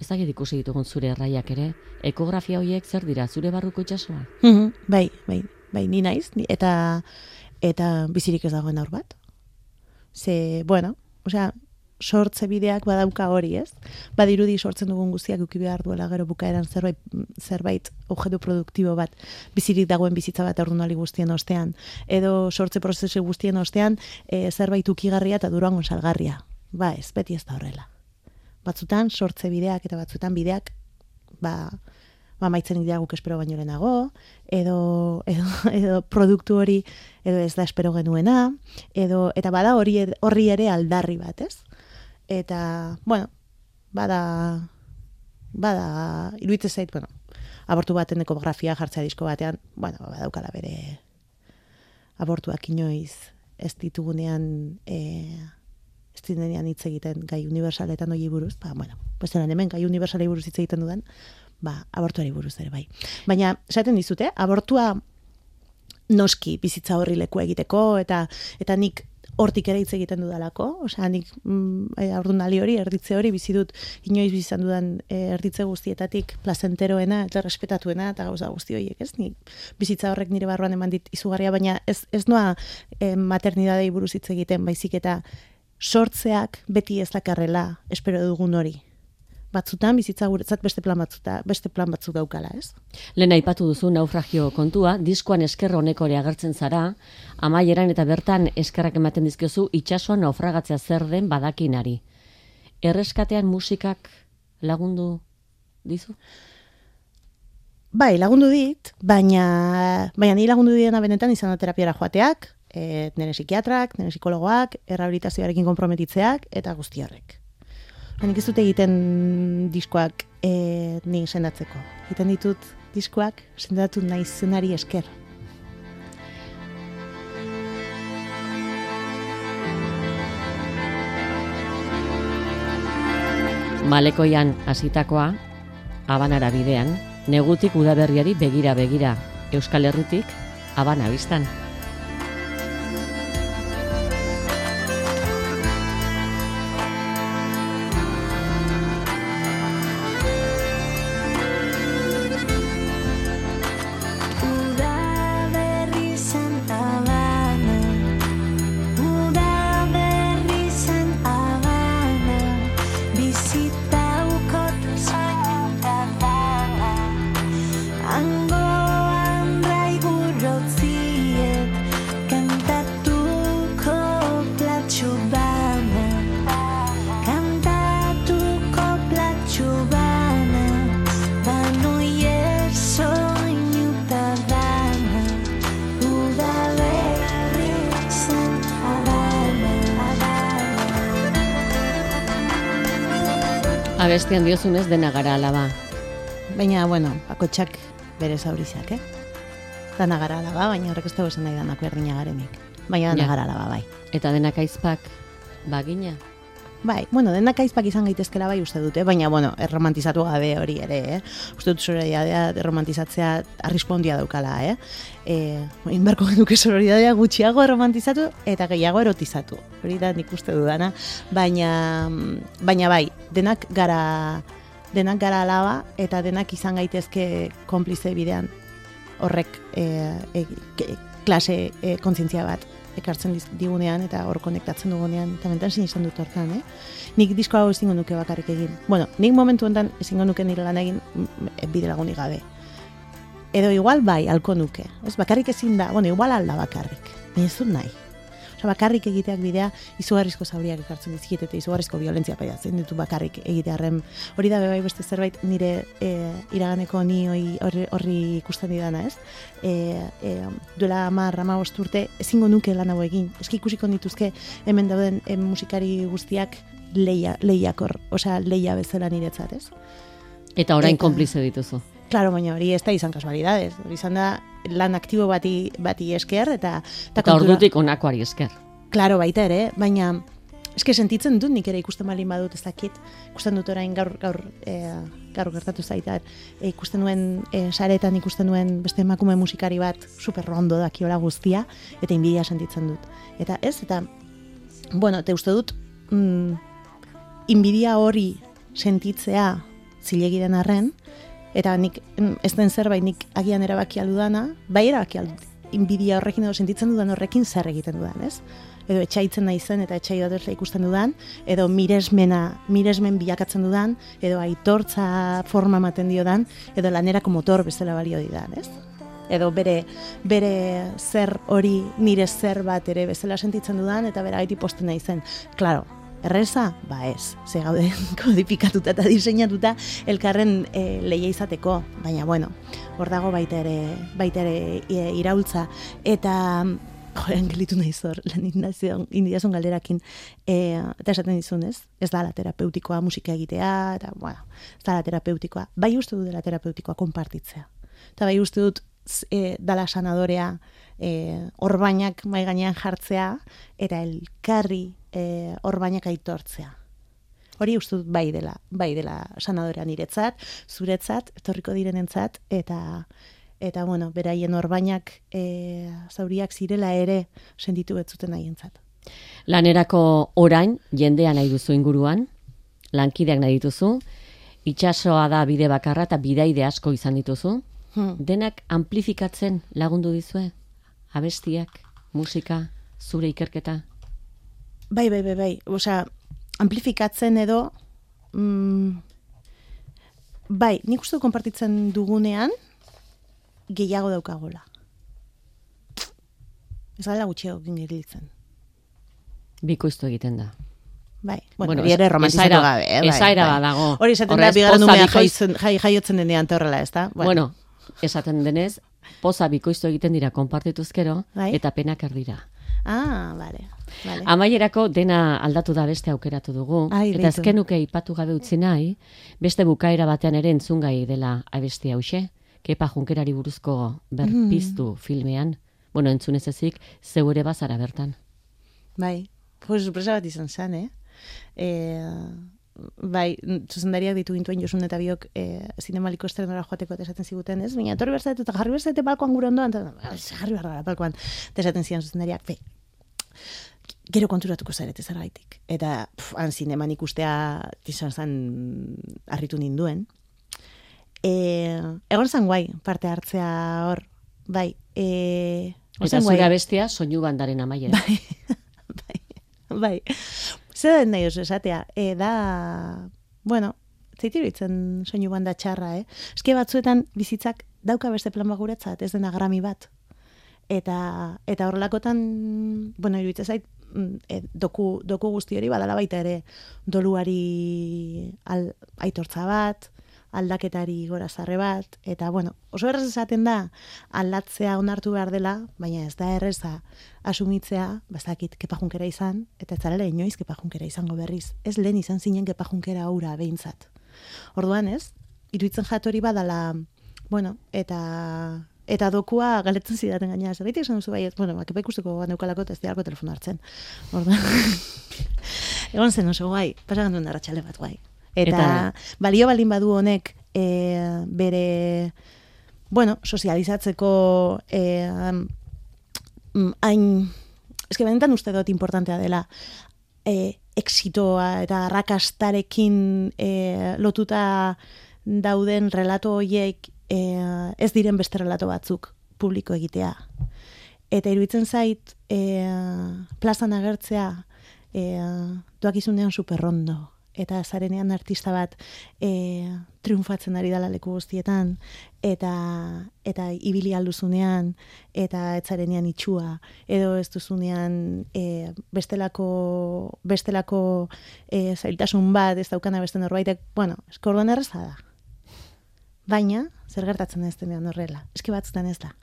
ez dakit ikusi ditugun zure erraiak ere, ekografia horiek zer dira, zure barruko itsasoa? Mhm, bai, bai, bai, ni naiz, ni, eta eta bizirik ez dagoen aur bat. Ze, bueno, osea, sortze bideak badauka hori, ez? Badirudi sortzen dugun guztiak uki behar duela gero bukaeran zerbait, zerbait objektu produktibo bat bizirik dagoen bizitza bat ordunali guztien ostean. Edo sortze prozesu guztien ostean e, zerbait ukigarria eta durangon salgarria. Ba ez, beti ez da horrela. Batzutan sortze bideak eta batzutan bideak ba, ba maitzen dira guk espero baino lehenago, edo, edo, edo produktu hori edo ez da espero genuena, edo, eta bada hori horri ere aldarri bat, ez? Eta, bueno, bada, bada, iruditzen zait, bueno, abortu baten ekografia jartzea disko batean, bueno, badaukala bere abortuak inoiz ez ditugunean e, ez direnean hitz egiten gai universaletan hori buruz, ba, bueno, pues hemen gai universalei buruz hitz egiten dudan, ba, abortuari buruz ere bai. Baina, esaten dizute, abortua noski bizitza horri leku egiteko, eta eta nik hortik ere hitz egiten dudalako, osea, nik mm, e, hori, erditze hori, bizi dut inoiz bizi izan dudan e, erditze guztietatik plazenteroena eta respetatuena eta gauza guzti horiek, ez? Nik bizitza horrek nire barruan eman dit izugarria, baina ez, ez noa e, maternidadei buruz hitz egiten, baizik eta sortzeak beti ez dakarrela espero dugun hori. Batzutan bizitza guretzat beste plan batzuta, beste plan batzuk daukala, ez? Lehen aipatu duzu naufragio kontua, diskoan esker honeko ere agertzen zara, amaieran eta bertan eskerrak ematen dizkiozu itsasoan naufragatzea zer den badakinari. Erreskatean musikak lagundu dizu? Bai, lagundu dit, baina, baina ni lagundu diena benetan izan da terapiara joateak, e, nire psikiatrak, nire psikologoak, errehabilitazioarekin konprometitzeak, eta guzti horrek. Nik ez dut egiten diskoak e, ni sendatzeko. Egiten ditut diskoak sendatu nahi zenari esker. Malekoian hasitakoa, abanara bidean, negutik udaberriari begira begira, Euskal Herritik, abana biztan. Abestian diozunez dena gara alaba. Baina, bueno, bakotxak bere zaurizak, eh? Dana gara alaba, baina horrek ez dago esan nahi danak berdina garenik. Baina dana Ja. gara alaba, bai. Eta denak aizpak bagina. Bai, bueno, denak aizpak izan gaitezkela bai uste dute, baina, bueno, erromantizatu gabe hori ere, eh? Uste dut sororidadea erromantizatzea arrisku handia daukala, eh? E, inberko genuke sororidadea gutxiago erromantizatu eta gehiago erotizatu. Hori da nik uste dudana, baina, baina bai, denak gara denak gara alaba eta denak izan gaitezke konplize bidean horrek e, e, ke- klase e, kontzientzia bat ekartzen digunean eta hor konektatzen dugunean, eta mentan sinisten dut hortan, eh? Nik disko hau ezingo nuke bakarrik egin. Bueno, nik momentu honetan ezingo nuke nire lan egin mm, bide lagunik gabe. Edo igual bai, alko nuke. Ez, bakarrik ezin da, bueno, igual alda bakarrik. Baina ez dut nahi. Osa, bakarrik egiteak bidea izugarrizko zauriak ekartzen dizkiet eta izugarrizko violentzia paiatzen ditu bakarrik egitearren. Hori da bai beste zerbait nire e, iraganeko ni horri, horri ikusten didana, ez? E, e, duela hamar, hamabost urte ezingo nuke lan hau egin. Eski ikusiko nituzke hemen dauden em, musikari guztiak leia, leiakor, osea leia bezala niretzat, ez? Eta orain konplize dituzu. Claro, baina hori ez da izan kasualidades. Hori izan da lan aktibo bati, bati esker eta... Eta kontura- ordutik onakoari esker. Claro, baita ere, baina eske sentitzen dut nik ere ikusten balin badut ez dakit. Ikusten dut orain gaur gaur e, gaur gertatu zaita e, ikusten nuen e, saretan ikusten nuen beste emakume musikari bat super ondo dakiola guztia eta inbidia sentitzen dut. Eta ez eta bueno, te uste dut mm, inbidia hori sentitzea zilegi den arren eta nik ez den zerbait nik agian erabaki aldudana, bai erabaki aldut inbidia horrekin edo sentitzen dudan horrekin zer egiten dudan, ez? Edo etxaitzen naizen eta etxai bat ikusten dudan, edo miresmena, miresmen bilakatzen dudan, edo aitortza forma ematen diodan, edo lanerako motor bezala balio didan, ez? Edo bere, bere zer hori nire zer bat ere bezala sentitzen dudan, eta bera gaiti posten naizen. Claro, Erreza? Ba ez, ze gaude kodifikatuta eta diseinatuta elkarren e, leia izateko, baina bueno, hor dago baita ere, baita ere e, iraultza, eta joen gelitu nahi zor, lan indiazun galderakin, e, eta esaten dizun ez, ez da terapeutikoa musika egitea, eta bueno, ez da terapeutikoa, bai uste dut dela terapeutikoa konpartitzea, eta bai uste dut e, dala sanadorea e, orbainak mai gainean jartzea eta elkarri e, orbainak aitortzea. Hori uste dut bai dela, bai dela sanadorea niretzat, zuretzat, etorriko direnentzat eta eta bueno, beraien orbainak e, zauriak zirela ere sentitu betzuten haientzat. Lanerako orain, jendea nahi duzu inguruan, lankideak nahi dituzu, itxasoa da bide bakarra eta bidaide asko izan dituzu, Hmm. denak amplifikatzen lagundu dizue? Abestiak, musika, zure ikerketa? Bai, bai, bai, bai. Osea, amplifikatzen edo mm, bai, nik uste konpartitzen dugunean gehiago daukagola. Ez gala gutxiago gingeritzen. Bikoiztu egiten da. Bai, Bueno, bueno, ere romantizatu gabe, eh? bai, esaera bai. bat dago. Hori esaten da, bigarren umea jaiotzen, jai, jaiotzen denean eta horrela, ez da? Bueno, esaten denez, poza bikoiztu egiten dira konpartituzkero, Bai. eta penak erdira. Ah, vale, vale. Amaierako dena aldatu da beste aukeratu dugu, Ai, eta beitu. ezkenuke ipatu gabe utzi nahi, beste bukaera batean ere entzungai dela abesti hause, kepa junkerari buruzko berpiztu filmean, bueno, entzunez ezik, zeu ere bazara bertan. Bai, pues sorpresa bat izan zen, eh? E, bai, zuzendariak ditu gintuen Josun eta biok e, zinemaliko estrenora joateko eta esaten ziguten, ez? Baina etorri berzaitu eta jarri berzaitu balkoan gure ondoan, eta "Ah, jarri behar gara balkoan. Eta esaten zian zuzendariak, be, gero konturatuko zarete zergaitik. Eta pf, han zineman ikustea izan zen harritu ninduen. E, egon zan guai parte hartzea hor, bai. E, Eta zan guai. zure abestia soinu bandaren amaiera. bai, bai. Zer den nahi esatea, e, da, bueno, zeitu iruditzen soinu banda txarra, eh? Eske batzuetan bizitzak dauka beste plan bat guretzat, ez dena grami bat. Eta, eta horrelakotan, bueno, iruditzen zait, mm, e, doku, doku guzti hori badala baita ere doluari al, aitortza bat, aldaketari gora zarre bat, eta bueno, oso errez esaten da aldatzea onartu behar dela, baina ez da erreza asumitzea, bazakit kepajunkera izan, eta ez zarela inoiz kepajunkera izango berriz. Ez lehen izan zinen kepajunkera aura behintzat. Orduan ez, iruditzen jatori badala, bueno, eta eta dokua galetzen zidaten gaina, zerritik esan duzu baiet, bueno, ba, kepa ikusteko neukalako ez dialako telefono hartzen. Orduan, egon zen oso guai, pasagan duen arratxale bat guai. Eta, Eta- balio baldin badu honek e, bere, bueno, sozializatzeko e, hain, eske benetan uste dut importantea dela e, exitoa eta arrakastarekin e, lotuta dauden relato horiek e, ez diren beste relato batzuk publiko egitea. Eta iruditzen zait, e, plazan agertzea, e, doakizunean superrondo. Eta zarenean artista bat e, triunfatzen ari dala leku guztietan, eta, eta ibili alduzunean, eta etzarenean itxua, edo ez duzunean e, bestelako, bestelako e, zailtasun bat, ez daukana beste norbaitek, bueno, eskorduan erreza da. Baina, zer gertatzen ez denean horrela? Eski batzutan ez da.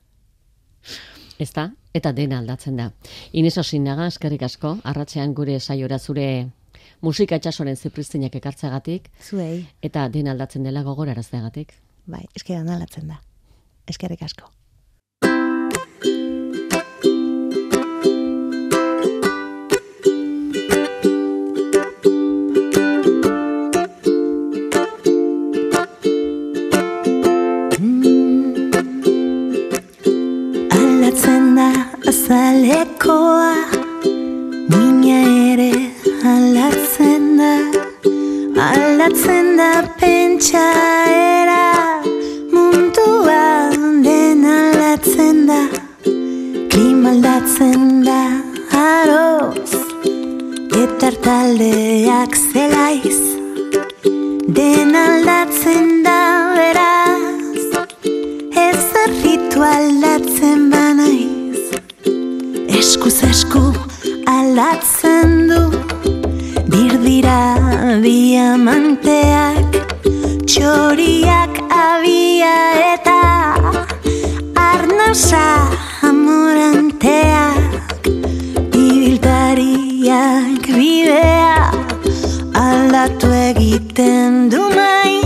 Ez da, eta dena aldatzen da. Ines Osinaga, eskerrik asko, arratzean gure saiora zure musika itxasoren zipristinak ekartzeagatik, Zuei, eta dena aldatzen dela gogorarazteagatik. bai, eski da alatzen da. Eskerrik asko. Aldatzen da azalekoa Muina ere aldatzen da Aldatzen da pentsaera. Mundua den aldatzen da Klima aldatzen da aroz. Eta taldeak zelaiz Den aldatzen da beraz. Ez zerritu aldatzen banaiz Eskuz esku aldatzen du Dirdira diamanteak Txoriak abia eta Arnasa amoranteak. Ibiltariak bidea Aldatu egiten du maiz